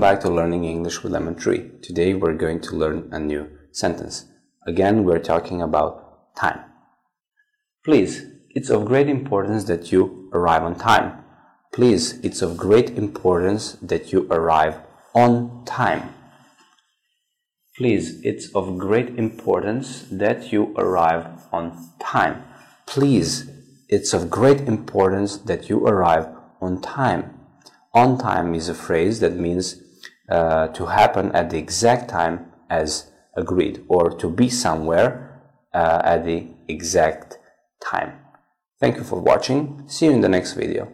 back to Learning English with Lemon Tree. Today we're going to learn a new sentence. Again, we're talking about time. Please, it's of great importance that you arrive on time. Please, it's of great importance that you arrive on time. Please, it's of great importance that you arrive on time. Please, it's of great importance that you arrive on time. On time is a phrase that means uh, to happen at the exact time as agreed or to be somewhere uh, at the exact time. Thank you for watching. See you in the next video.